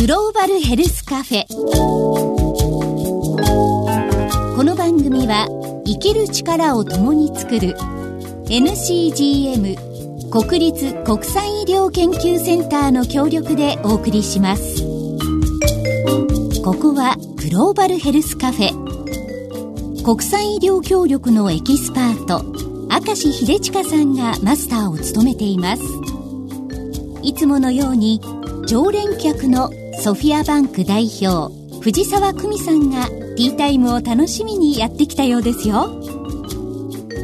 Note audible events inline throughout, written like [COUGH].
グローバルヘルスカフェ。この番組は生きる力を共に作る NCGM 国立国際医療研究センターの協力でお送りします。ここはグローバルヘルスカフェ。国際医療協力のエキスパート明石秀親さんがマスターを務めています。いつものように常連客のソフィアバンク代表藤沢久美さんがティータイムを楽しみにやってきたようですよ。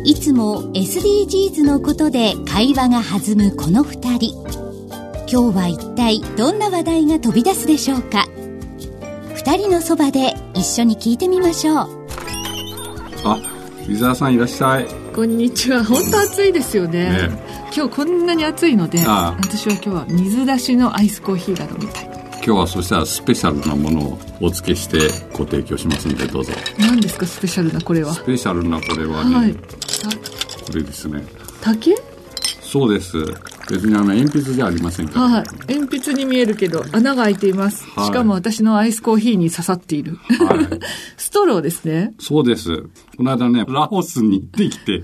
いつも SDGs のことで会話が弾むこの2人。今日は一体どんな話題が飛び出すでしょうか。2人のそばで一緒に聞いてみましょう。あ伊沢さんいらっしゃい。こんにちは。本当暑いですよね。ね。今日こんなに暑いので私は今日は水出しのアイスコーヒーが飲みたい今日はそしたらスペシャルなものをお付けしてご提供しますのでどうぞ。何ですかスペシャルなこれは？スペシャルなこれはね、はい、これですね。竹？そうです。別にあの鉛筆じゃありませんから、はい、鉛筆に見えるけど穴が開いています、はい、しかも私のアイスコーヒーに刺さっている、はい、[LAUGHS] ストローですね。そうです。この間ねラオスに行ってきて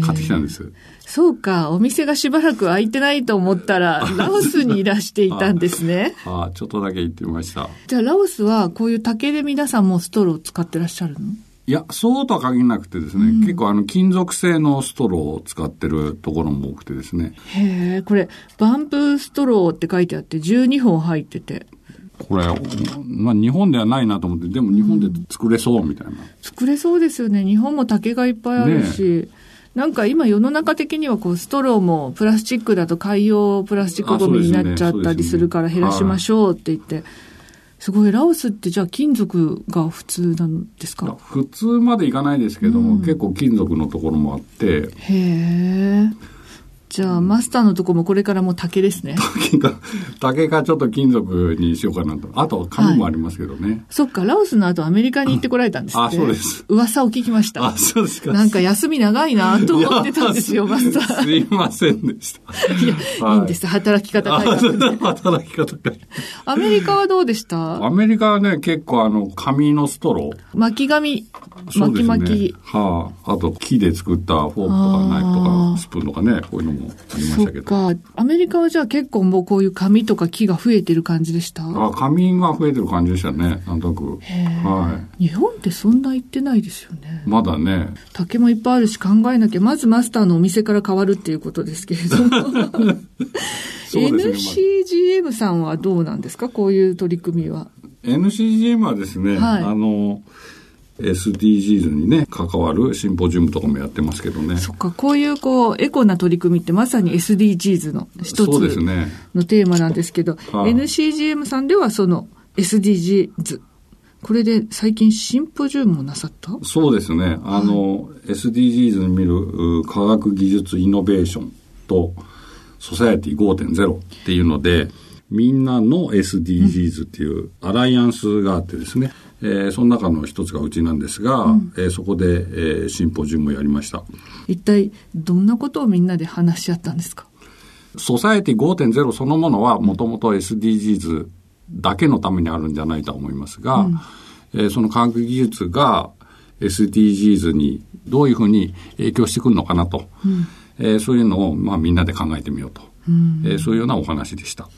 買ってきたんですそうか、お店がしばらく開いてないと思ったら、[LAUGHS] ラオスにいらしていたんですね。ああ、ちょっとだけ行ってみました。じゃあ、ラオスはこういう竹で皆さんもストローを使ってらっしゃるの？いや、そうとは限らなくてですね、うん、結構あの金属製のストローを使ってるところも多くてですね。へえ、これ、バンプーストローって書いてあって12本入ってて。これ、まあ日本ではないなと思って、でも日本で作れそうみたいな。うん、作れそうですよね。日本も竹がいっぱいあるし。ねなんか今世の中的にはこうストローもプラスチックだと海洋プラスチックゴミになっちゃったりするから減らしましょうって言って。すごい、ラオスってじゃあ金属が普通なんですか？普通までいかないですけども、うん、結構金属のところもあって。へえ。じゃあ、マスターのとこもこれからも竹ですね。竹か、竹かちょっと金属にしようかなと。あと、紙もありますけどね、はい、そっか、ラオスの後アメリカに行ってこられたんです。あ、そうです。噂を聞きました。あ、そうですか。なんか休み長いなと思ってたんですよ、マスター。すいませんでした。いや、はい、いいんです。働き方改革働き方改アメリカはどうでした？アメリカはね、結構あの、紙のストロー。巻き紙。巻き巻き。はあ、あと木で作ったフォークとかナイフとかスプーンとかね、こういうのもありましたけど。か。アメリカはじゃあ結構もうこういう紙とか木が増えてる感じでした？あ、紙が増えてる感じでしたね。なんとなく。はい。日本ってそんな言ってないですよね。まだね。竹もいっぱいあるし考えなきゃ、まずマスターのお店から変わるっていうことですけれども。[LAUGHS] ね、NCGM さんはどうなんですか？こういう取り組みは。NCGM はですね、はい、あの、SDGs にね、関わるシンポジウムとかもやってますけどね。そっか、こういうこう、エコな取り組みってまさに SDGs の一つのテーマなんですけど、ねはあ、NCGM さんではその SDGs、これで最近シンポジウムをなさった？そうですね。あの、はい、SDGs に見る科学技術イノベーションとソサエティ5.0っていうので、みんなの SDGs っていうアライアンスがあってですね、えー、その中の一つがうちなんですが、うん、えー、そこで、えー、シンポジウムをやりました。一体どんなことをみんなで話し合ったんですか？ソサエティ5.0そのものはもともと SDGs だけのためにあるんじゃないと思いますが、うん、えー、その科学技術が SDGs にどういうふうに影響してくるのかなと、うん、えー、そういうのを、まあ、みんなで考えてみようと、うん、えー、そういうようなお話でした。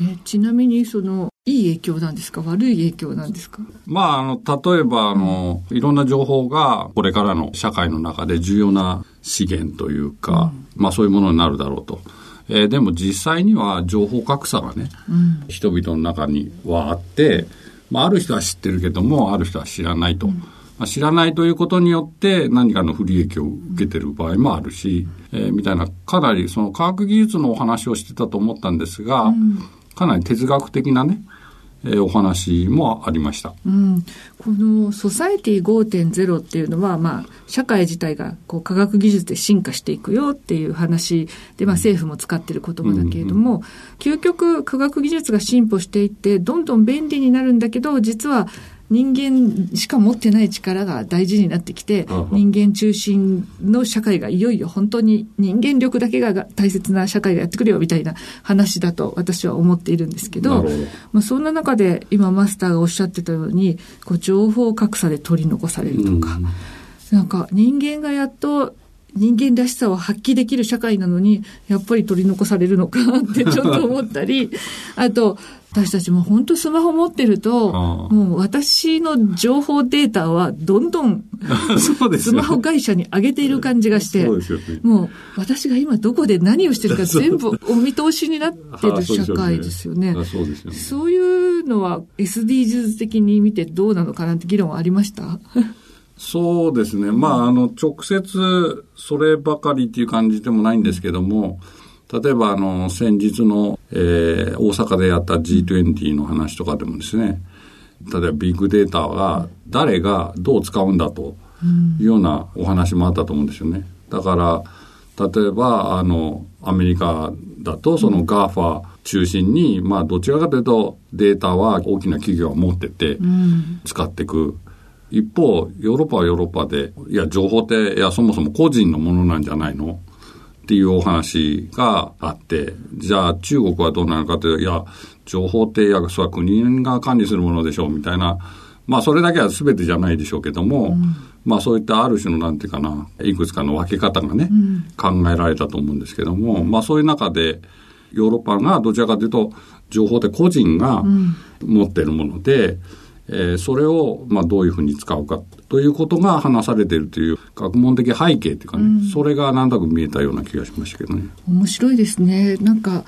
えちなみにそのいい影響なんですか？悪い影響なんですか？まあ、あの、例えば、あの、いろんな情報が、これからの社会の中で重要な資源というか、うん、まあ、そういうものになるだろうと。えー、でも実際には情報格差がね、うん、人々の中にはあって、まあ、ある人は知ってるけども、ある人は知らないと。うん、まあ、知らないということによって何かの不利益を受けてる場合もあるし、えー、みたいな、かなりその科学技術のお話をしてたと思ったんですが、かなり哲学的なね、えー、お話もありました、うん、このソサエティ5.0っていうのは、まあ、社会自体がこう科学技術で進化していくよっていう話で、まあ、政府も使ってる言葉だけれども、うんうん、究極科学技術が進歩していってどんどん便利になるんだけど実は人間しか持ってない力が大事になってきて、人間中心の社会がいよいよ。本当に人間力だけが大切な社会がやってくるよみたいな話だと私は思っているんですけど、ど。まあ、そんな中で今マスターがおっしゃってたように、こう情報格差で取り残されるとか、うん、なんか人間がやっと人間らしさを発揮できる社会なのに、やっぱり取り残されるのかってちょっと [LAUGHS] 思ったり、あと、私たちも本当スマホ持ってると、もう私の情報データはどんどんスマホ会社に上げている感じがして、もう私が今どこで何をしてるか全部お見通しになってる社会ですよね。そういうのは SDGs 的に見てどうなのかなって議論はありました？そうですね。まあ、あの、直接そればかりっていう感じでもないんですけども、例えば、あの、先日の、えー、大阪でやった G20 の話とかでもですね、例えばビッグデータは誰がどう使うんだというようなお話もあったと思うんですよね。だから、例えば、あの、アメリカだと、その GAFA 中心に、まあ、どちらかというと、データは大きな企業が持ってて、使っていく。一方、ヨーロッパはヨーロッパで、いや、情報って、いや、そもそも個人のものなんじゃないの？っていうお話があって、じゃあ中国はどうなのかというと、いや、情報って、いや、それは国が管理するものでしょうみたいな、まあそれだけは全てじゃないでしょうけども、うん、まあそういったある種のなんていうかな、いくつかの分け方がね、うん、考えられたと思うんですけども、まあそういう中で、ヨーロッパがどちらかというと、情報って個人が持ってるもので、うんえー、それを、まあ、どういうふうに使うかということが話されているという学問的背景っていうかね、うん、それがなんとなく見えたような気がしましたけどね。面白いですね。なんか、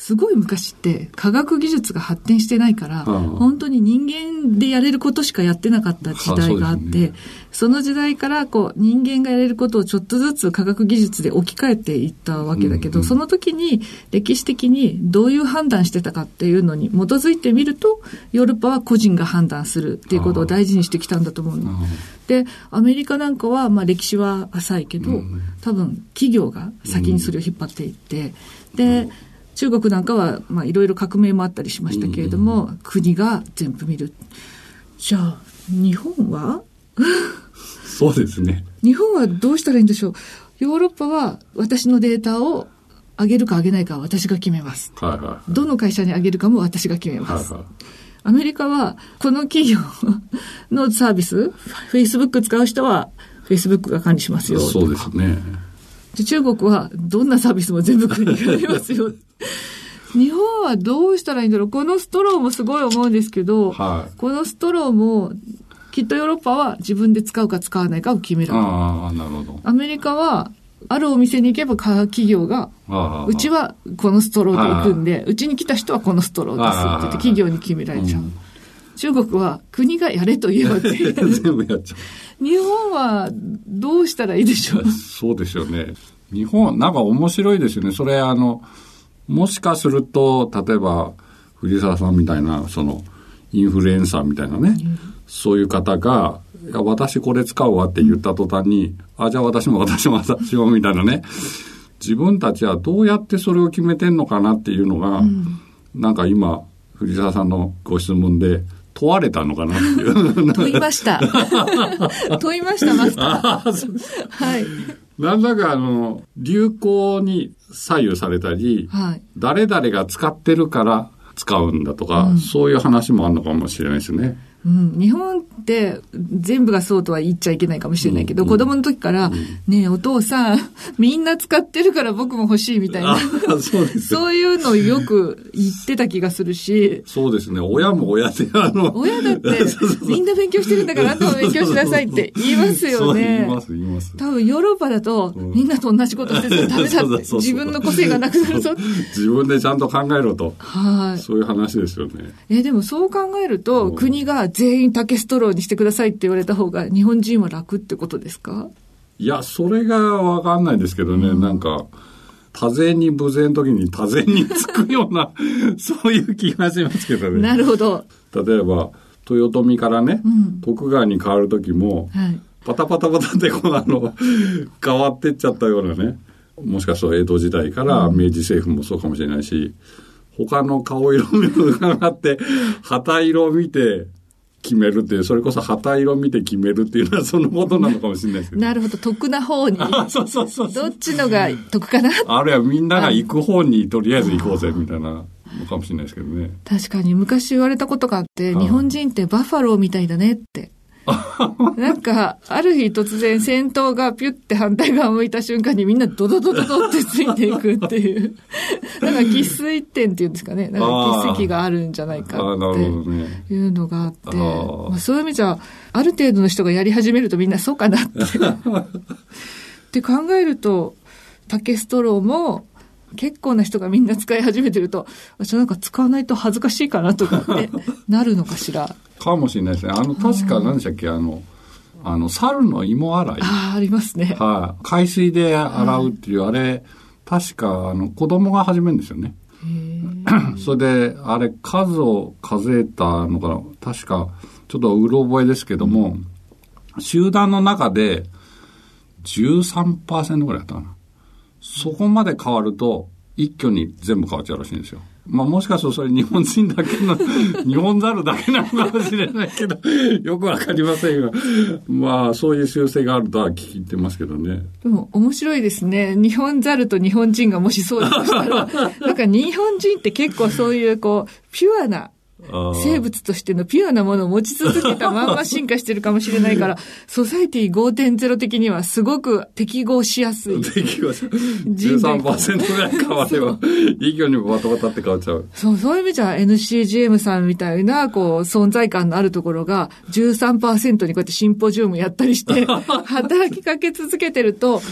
すごい昔って科学技術が発展してないから、本当に人間でやれることしかやってなかった時代があって、ね、その時代からこう人間がやれることをちょっとずつ科学技術で置き換えていったわけだけど、その時に歴史的にどういう判断してたかっていうのに基づいてみると、ヨーロッパは個人が判断するっていうことを大事にしてきたんだと思うの。で、アメリカなんかは、まあ歴史は浅いけど、多分企業が先にそれを引っ張っていって、で、中国なんかは、まあ、いろいろ革命もあったりしましたけれども、うん、国が全部見る。じゃあ、日本は？そうですね。日本はどうしたらいいんでしょう？ヨーロッパは私のデータを上げるか上げないかは私が決めます。はいはいはい、どの会社に上げるかも私が決めます。はいはいアメリカは、この企業のサービス、Facebook 使う人は、Facebook が管理しますよ。そうですね。で中国はどんなサービスも全部国がやりますよ。[LAUGHS] 日本はどうしたらいいんだろうこのストローもすごい思うんですけど、はい、このストローも、きっとヨーロッパは自分で使うか使わないかを決める。ああ、なるほど。アメリカは、あるお店に行けば企業が、うちはこのストローで行くんで、うちに来た人はこのストローですって言って企業に決められちゃう。中国は国がやれと言えば [LAUGHS] 全部やっちゃう。日本はどうしたらいいでしょう？そうですよね。日本、なんか面白いですよね。それあの、もしかすると、例えば、藤沢さんみたいな、その、インフルエンサーみたいなね、うん、そういう方が、いや、私これ使うわって言った途端に、うん、あ、じゃあ私も私も私もみたいなね、自分たちはどうやってそれを決めてんのかなっていうのが、うん、なんか今、藤沢さんのご質問で、問われたのかなっていう。[LAUGHS] 問いました。[LAUGHS] 問いました、マスター。はい。なんだかあの、流行に左右されたり、はい、誰々が使ってるから使うんだとか、うん、そういう話もあるのかもしれないですね。うん、日本って全部がそうとは言っちゃいけないかもしれないけど、うん、子供の時から、うん、ねえ、お父さん、[LAUGHS] みんな使ってるから僕も欲しいみたいな。[LAUGHS] そう。そういうのをよく言ってた気がするし。そうですね。親も親で、あの。親だって、[LAUGHS] みんな勉強してるんだからあんたも勉強しなさいって言いますよね。言います、言います。多分ヨーロッパだと、みんなと同じことしてたらダメだって。自分の個性がなくなるぞ。自分でちゃんと考えろと。はい。そういう話ですよね。え、でもそう考えると、国が全員竹ストローにしてくださいって言われた方が日本人は楽ってことですか？いや、それがわかんないですけどね、うん、なんか、多勢に無勢の時に多勢につくような [LAUGHS] そういう気がしますけどね。なるほど。例えば、豊臣からね、うん、徳川に変わる時も、はい、パタパタパタってこうあの、変わってっちゃったようなね、もしかしたら江戸時代から明治政府もそうかもしれないし、他の顔色を伺って、旗色を見て、決めるっていう、それこそ旗色見て決めるっていうのはそのことなのかもしれないですなるほど、得な方に。[LAUGHS] そうそうそうどっちのが得かな？あるいはみんなが行く方にとりあえず行こうぜみたいな。のかもしれないですけどね。確かに昔言われたことがあって、日本人ってバッファローみたいだねって。[LAUGHS] なんか、ある日突然戦闘がピュって反対側向いた瞬間にみんなドドドドドってついていくっていう。[LAUGHS] なんか喫水点っていうんですかね。なんか喫石があるんじゃないかっていうのがあって。あまあ、そういう意味じゃ、ある程度の人がやり始めるとみんなそうかなって。[LAUGHS] って考えると、竹ストローも結構な人がみんな使い始めてると、私なんか使わないと恥ずかしいかなとかって [LAUGHS] なるのかしら？かもしれないですね。あの、確か何でしたっけ、あの、あの、猿の芋洗い。ああ、ありますね。はい、海水で洗うっていう、あれ、確か、あの、子供が始めるんですよね。[CLEARS THROAT] それで、あれ、数を数えたのかな、確か、ちょっとうろ覚えですけども、うん、集団の中で13%ぐらいだったかな。そこまで変わると、一挙に全部変わっちゃうらしいんですよ。まあもしかするとそれ日本人だけの、[LAUGHS] 日本猿だけなのかもしれないけど、よくわかりませんが、まあそういう習性があるとは聞いてますけどね。でも面白いですね。日本猿と日本人がもしそうだとしたら、[LAUGHS] なんか日本人って結構そういうこう、ピュアな生物としてのピュアなものを持ち続けたまんま進化してるかもしれないから、ソサイティ5.0的にはすごく適合しやすい。適合し13%ぐらい変われば、いいようにバタバタって変わっちゃう。そう、そういう意味じゃ NCGM さんみたいな、こう、存在感のあるところが13%にこうやってシンポジウムやったりして、[LAUGHS] 働きかけ続けてると、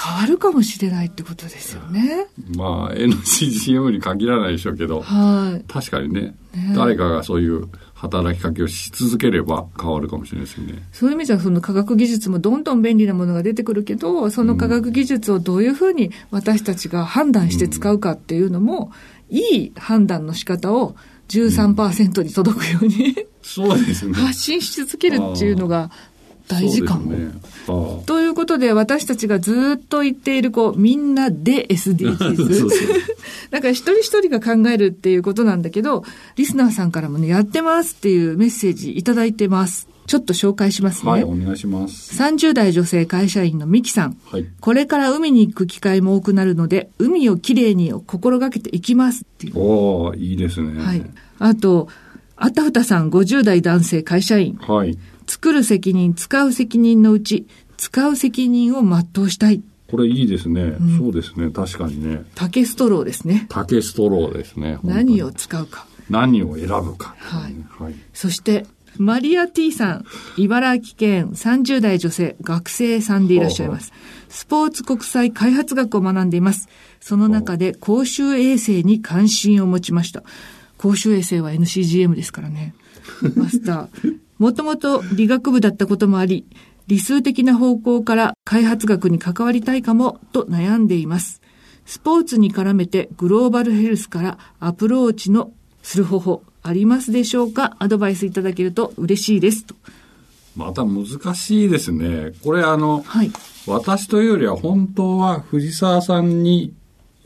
変わるかもしれないってことですよね。まあ、NCGM に限らないでしょうけど、はい、確かにね、ね誰かがそういう働きかけをし続ければ変わるかもしれないですよね。そういう意味じゃ、その科学技術もどんどん便利なものが出てくるけど、その科学技術をどういうふうに私たちが判断して使うかっていうのも、うん、いい判断の仕方を13%に届くように、うん、そうですね。発信し続けるっていうのが大事かも。ね、ということで、私たちがずっと言っている、こう、みんなで SDGs。だから一人一人が考えるっていうことなんだけど、リスナーさんからもね、やってますっていうメッセージいただいてます。ちょっと紹介しますね。はい、お願いします。30代女性会社員のミキさん。はい。これから海に行く機会も多くなるので、海をきれいに心がけていきますっていう。おいいですね。はい。あと、あたふたさん50代男性会社員。はい。作る責任、使う責任のうち、使う責任を全うしたい。これいいですね、うん、そうですね。確かにね。竹ストローですね。竹ストローですね。何を使うか。何を選ぶか、はい。はい。そして、マリア T さん、茨城県30代女性、学生さんでいらっしゃいます。スポーツ国際開発学を学んでいます。その中で公衆衛生に関心を持ちました。公衆衛生は NCGM ですからね。マスター。[LAUGHS] もともと理学部だったこともあり、理数的な方向から開発学に関わりたいかもと悩んでいます。スポーツに絡めてグローバルヘルスからアプローチのする方法ありますでしょうか？アドバイスいただけると嬉しいですと。また難しいですね。これあの、はい、私というよりは本当は藤沢さんに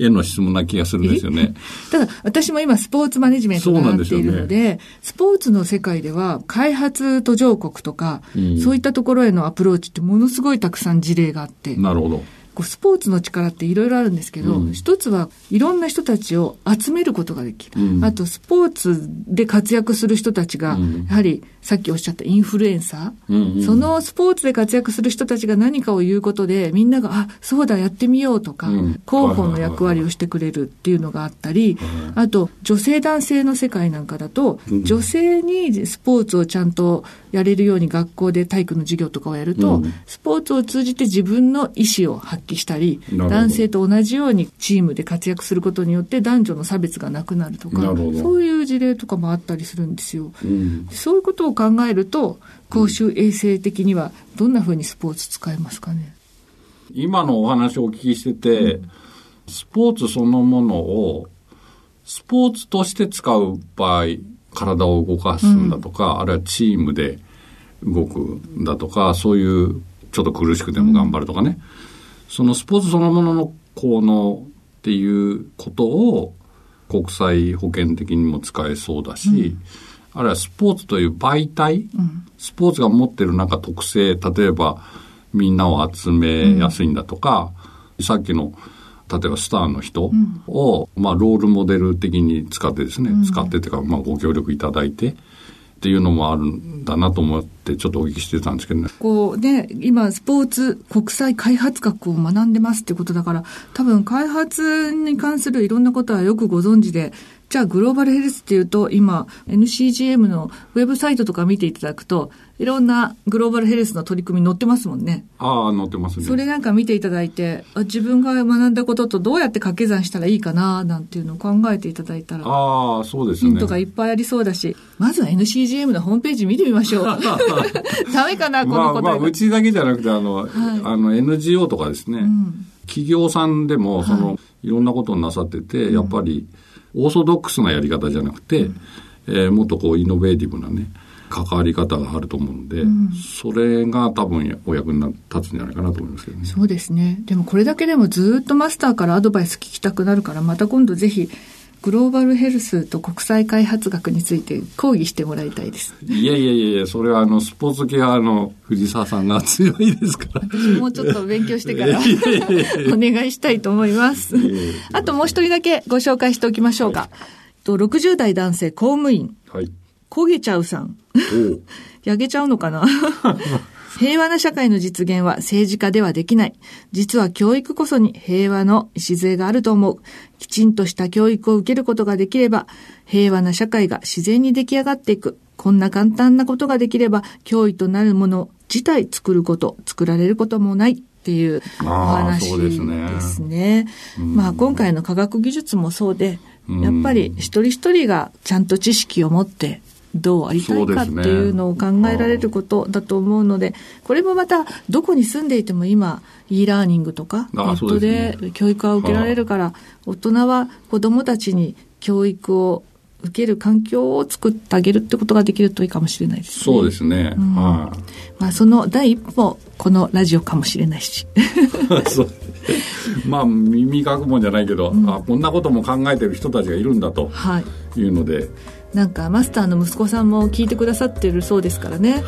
への質問な気がするんですよね。[LAUGHS] ただ、私も今スポーツマネジメントをやっているので、でね、スポーツの世界では開発途上国とか、うん、そういったところへのアプローチってものすごいたくさん事例があって。なるほど。こうスポーツの力っていろいろあるんですけど、うん、一つはいろんな人たちを集めることができる。うん、あと、スポーツで活躍する人たちが、やはりさっきおっしゃったインフルエンサー、うんうん、そのスポーツで活躍する人たちが何かを言うことで、みんなが、あ、そうだ、やってみようとか、広報の役割をしてくれるっていうのがあったり、あと、女性男性の世界なんかだと、女性にスポーツをちゃんとやれるように学校で体育の授業とかをやると、スポーツを通じて自分の意思を発揮したり、男性と同じようにチームで活躍することによって男女の差別がなくなるとか、そういう事例とかもあったりするんですよ。うん、そういうことを考えると、公衆衛生的にはどんなふうにスポーツ使えますかね？今のお話をお聞きしてて、うん、スポーツそのものをスポーツとして使う場合、体を動かすんだとか、うん、あるいはチームで動くんだとか、そういうちょっと苦しくても頑張るとかね、そのスポーツそのものの効能っていうことを国際保険的にも使えそうだし、あるいはスポーツという媒体、スポーツが持ってるなんか特性、例えばみんなを集めやすいんだとか、さっきの例えばスターの人を、まあ、ロールモデル的に使ってですね、使ってというか、まあ、ご協力いただいて、っていうのもあるんだなと思ってちょっとお聞きしてたんですけどね。こうね、今スポーツ国際開発学を学んでますってことだから、多分開発に関するいろんなことはよくご存知で、じゃあグローバルヘルスっていうと、今 NCGM のウェブサイトとか見ていただくと、いろんなグローバルヘルスの取り組み載ってますもんね。ああ、載ってますね。それなんか見ていただいて、自分が学んだこととどうやって掛け算したらいいかな、なんていうのを考えていただいたら。ああ、そうですね。ヒントがいっぱいありそうだし、まずは NCGM のホームページ見てみましょう。[LAUGHS] ダメかな、このこと。まあ、まあ、うちだけじゃなくて、あの、はい、あの、NGO とかですね、うん、企業さんでも、その、はい、いろんなことをなさってて、やっぱり、オーソドックスなやり方じゃなくて、うん、えー、もっとこう、イノベーティブなね、関わり方があると思うんで、うん、それが多分お役に立つんじゃないかなと思いますけどね。そうですね。でもこれだけでもずっとマスターからアドバイス聞きたくなるから、また今度ぜひ、グローバルヘルスと国際開発学について講義してもらいたいです。いやいやいやそれはあの、スポーツ系はあの、藤沢さんが強いですから。私もうちょっと勉強してからお願いしたいと思います。あともう一人だけご紹介しておきましょうか。はい、と60代男性公務員。はい。焦げちゃうさん。焼け [LAUGHS] ちゃうのかな？平和な社会の実現は政治家ではできない。実は教育こそに平和の礎があると思う。きちんとした教育を受けることができれば、平和な社会が自然に出来上がっていく。こんな簡単なことができれば、脅威となるもの自体作ること、作られることもないっていうお話ですね。すねまあ今回の科学技術もそうで、やっぱり一人一人がちゃんと知識を持ってどうありたいかっていうのを考えられることだと思うので、でね、これもまたどこに住んでいても今、e ラーニングとかネットで教育が受けられるから、大人は子どもたちに教育を受ける環境を作ってあげるってことができるといいかもしれないですね。そうですね。うん、まあその第一歩、このラジオかもしれないし。[LAUGHS] まあ耳かくもんじゃないけど、うん、あこんなことも考えてる人たちがいるんだというので、はいなんかマスターの息子さんも聞いてくださってるそうですからね。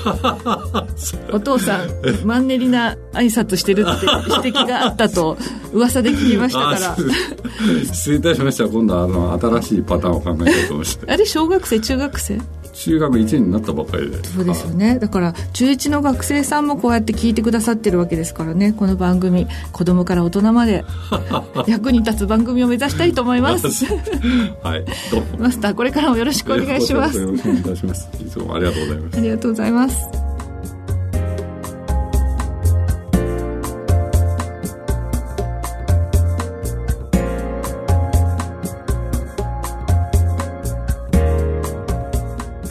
[LAUGHS] お父さんマンネリな挨拶してるって [LAUGHS] 指摘があったと噂で聞きましたから。失礼いたしました。今度はあの新しいパターンを考えたいと思いましたあれ小学生中学生？中学1年になったばっかりで。そうですよね。だから中1の学生さんもこうやって聞いてくださってるわけですからね。この番組子供から大人まで [LAUGHS] 役に立つ番組を目指したいと思います。[LAUGHS] はい。どうも。マスターこれからもよろしくお願いします。よろしくお願いします。いつもありがとうございます。ありがとうございます